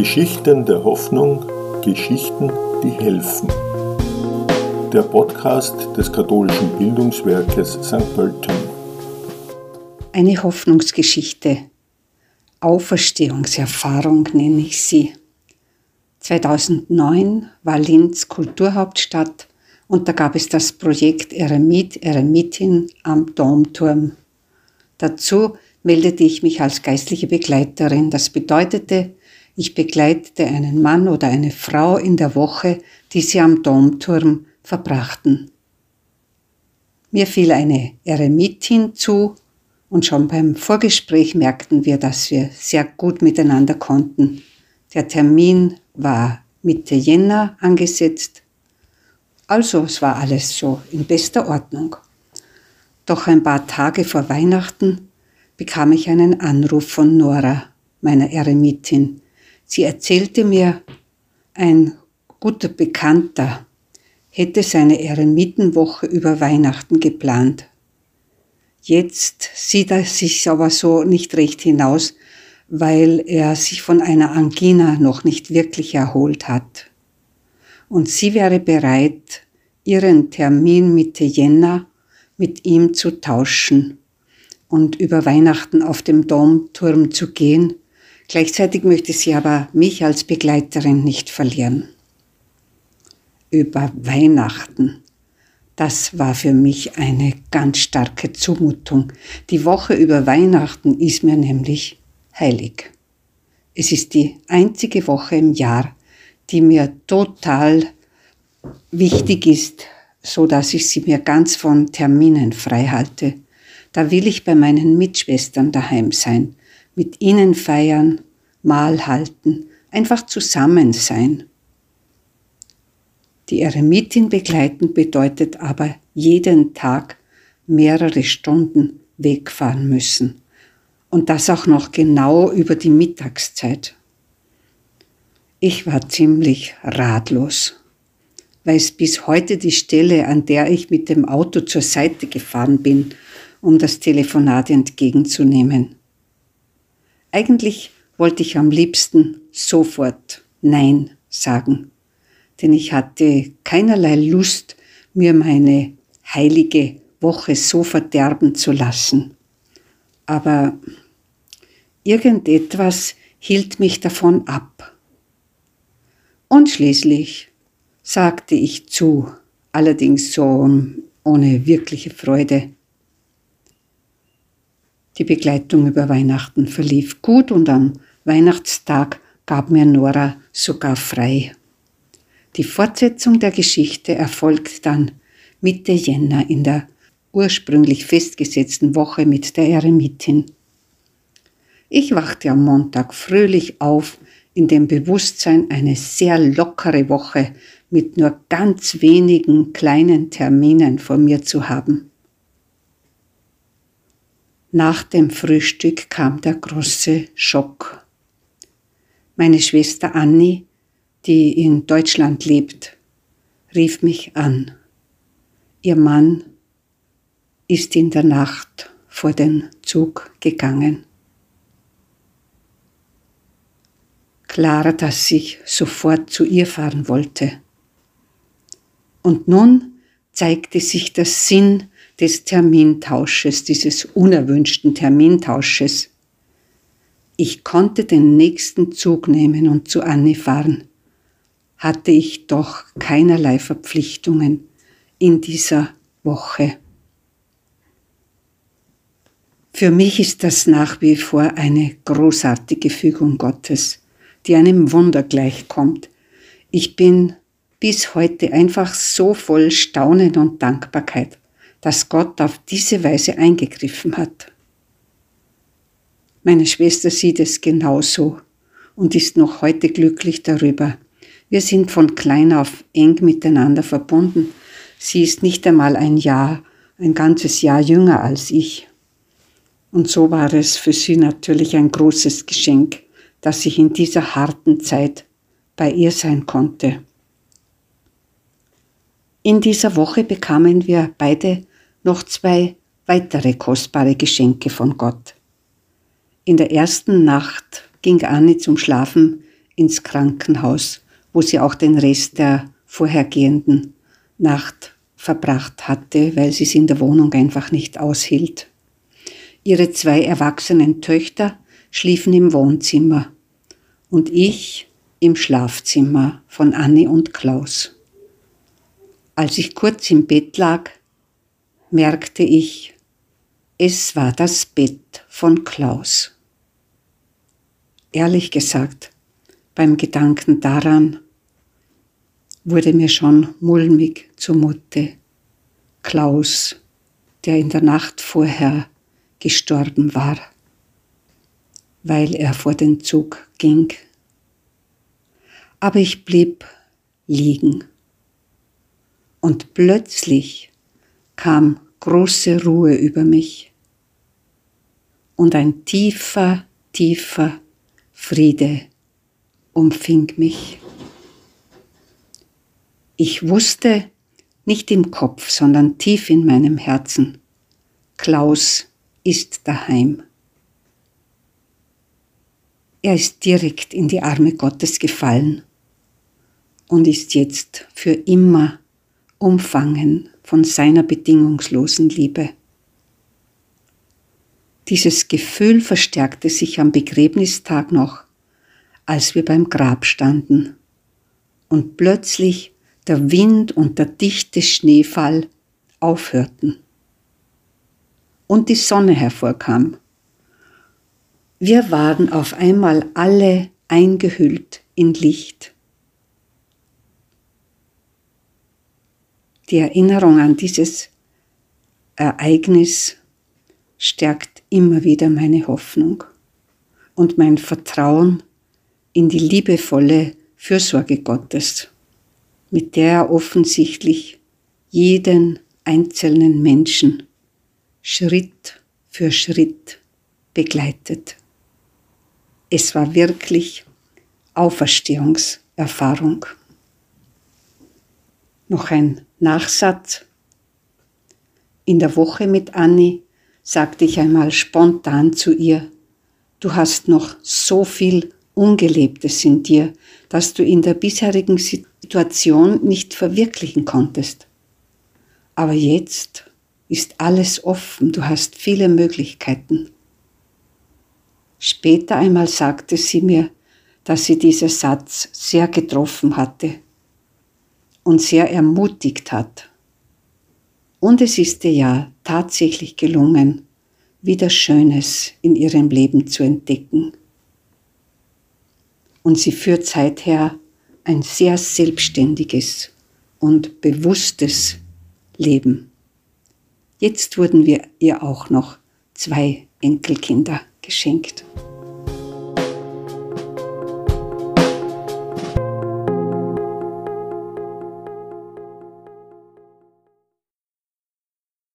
Geschichten der Hoffnung, Geschichten, die helfen. Der Podcast des katholischen Bildungswerkes St. Pölten. Eine Hoffnungsgeschichte. Auferstehungserfahrung nenne ich sie. 2009 war Linz Kulturhauptstadt und da gab es das Projekt Eremit, Eremitin am Domturm. Dazu meldete ich mich als geistliche Begleiterin. Das bedeutete, ich begleitete einen Mann oder eine Frau in der Woche, die sie am Domturm verbrachten. Mir fiel eine Eremitin zu und schon beim Vorgespräch merkten wir, dass wir sehr gut miteinander konnten. Der Termin war Mitte Jänner angesetzt. Also es war alles so in bester Ordnung. Doch ein paar Tage vor Weihnachten bekam ich einen Anruf von Nora, meiner Eremitin. Sie erzählte mir, ein guter Bekannter hätte seine Eremitenwoche über Weihnachten geplant. Jetzt sieht er sich aber so nicht recht hinaus, weil er sich von einer Angina noch nicht wirklich erholt hat. Und sie wäre bereit, ihren Termin Mitte Jänner mit ihm zu tauschen und über Weihnachten auf dem Domturm zu gehen. Gleichzeitig möchte sie aber mich als Begleiterin nicht verlieren. Über Weihnachten. Das war für mich eine ganz starke Zumutung. Die Woche über Weihnachten ist mir nämlich heilig. Es ist die einzige Woche im Jahr, die mir total wichtig ist, so dass ich sie mir ganz von Terminen frei halte. Da will ich bei meinen Mitschwestern daheim sein, mit ihnen feiern, Mahl halten, einfach zusammen sein. Die Eremitin begleiten bedeutet aber jeden Tag mehrere Stunden wegfahren müssen. Und das auch noch genau über die Mittagszeit. Ich war ziemlich ratlos weiß bis heute die Stelle, an der ich mit dem Auto zur Seite gefahren bin, um das Telefonat entgegenzunehmen. Eigentlich wollte ich am liebsten sofort Nein sagen, denn ich hatte keinerlei Lust, mir meine heilige Woche so verderben zu lassen. Aber irgendetwas hielt mich davon ab. Und schließlich sagte ich zu, allerdings so ohne wirkliche Freude. Die Begleitung über Weihnachten verlief gut und am Weihnachtstag gab mir Nora sogar frei. Die Fortsetzung der Geschichte erfolgt dann Mitte Jänner in der ursprünglich festgesetzten Woche mit der Eremitin. Ich wachte am Montag fröhlich auf in dem Bewusstsein, eine sehr lockere Woche mit nur ganz wenigen kleinen Terminen vor mir zu haben. Nach dem Frühstück kam der große Schock. Meine Schwester Annie, die in Deutschland lebt, rief mich an. Ihr Mann ist in der Nacht vor den Zug gegangen. Klar, dass ich sofort zu ihr fahren wollte. Und nun zeigte sich der Sinn des Termintausches, dieses unerwünschten Termintausches. Ich konnte den nächsten Zug nehmen und zu Anne fahren. Hatte ich doch keinerlei Verpflichtungen in dieser Woche. Für mich ist das nach wie vor eine großartige Fügung Gottes, die einem Wunder gleichkommt. Ich bin bis heute einfach so voll Staunen und Dankbarkeit, dass Gott auf diese Weise eingegriffen hat. Meine Schwester sieht es genauso und ist noch heute glücklich darüber. Wir sind von klein auf eng miteinander verbunden. Sie ist nicht einmal ein Jahr, ein ganzes Jahr jünger als ich. Und so war es für sie natürlich ein großes Geschenk, dass ich in dieser harten Zeit bei ihr sein konnte. In dieser Woche bekamen wir beide noch zwei weitere kostbare Geschenke von Gott. In der ersten Nacht ging Anni zum Schlafen ins Krankenhaus, wo sie auch den Rest der vorhergehenden Nacht verbracht hatte, weil sie es in der Wohnung einfach nicht aushielt. Ihre zwei erwachsenen Töchter schliefen im Wohnzimmer und ich im Schlafzimmer von Annie und Klaus. Als ich kurz im Bett lag, merkte ich, es war das Bett von Klaus. Ehrlich gesagt, beim Gedanken daran wurde mir schon mulmig zumute. Klaus, der in der Nacht vorher gestorben war, weil er vor den Zug ging. Aber ich blieb liegen. Und plötzlich kam große Ruhe über mich und ein tiefer, tiefer Friede umfing mich. Ich wusste, nicht im Kopf, sondern tief in meinem Herzen, Klaus ist daheim. Er ist direkt in die Arme Gottes gefallen und ist jetzt für immer umfangen von seiner bedingungslosen Liebe. Dieses Gefühl verstärkte sich am Begräbnistag noch, als wir beim Grab standen und plötzlich der Wind und der dichte Schneefall aufhörten und die Sonne hervorkam. Wir waren auf einmal alle eingehüllt in Licht. Die Erinnerung an dieses Ereignis stärkt immer wieder meine Hoffnung und mein Vertrauen in die liebevolle Fürsorge Gottes, mit der er offensichtlich jeden einzelnen Menschen Schritt für Schritt begleitet. Es war wirklich Auferstehungserfahrung. Noch ein Nachsatz. In der Woche mit Annie sagte ich einmal spontan zu ihr, du hast noch so viel Ungelebtes in dir, das du in der bisherigen Situation nicht verwirklichen konntest. Aber jetzt ist alles offen, du hast viele Möglichkeiten. Später einmal sagte sie mir, dass sie dieser Satz sehr getroffen hatte und sehr ermutigt hat. Und es ist ihr ja tatsächlich gelungen, wieder Schönes in ihrem Leben zu entdecken. Und sie führt seither ein sehr selbstständiges und bewusstes Leben. Jetzt wurden wir ihr auch noch zwei Enkelkinder geschenkt.